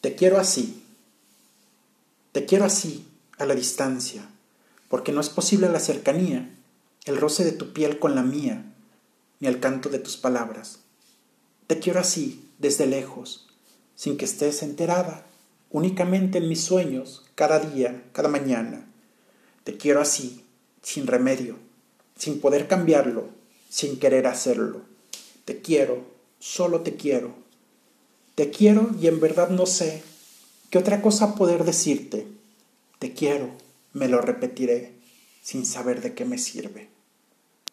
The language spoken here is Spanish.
Te quiero así. Te quiero así, a la distancia, porque no es posible la cercanía, el roce de tu piel con la mía, ni el canto de tus palabras. Te quiero así, desde lejos, sin que estés enterada, únicamente en mis sueños, cada día, cada mañana. Te quiero así, sin remedio, sin poder cambiarlo, sin querer hacerlo. Te quiero, solo te quiero. Te quiero y en verdad no sé qué otra cosa poder decirte. Te quiero, me lo repetiré, sin saber de qué me sirve.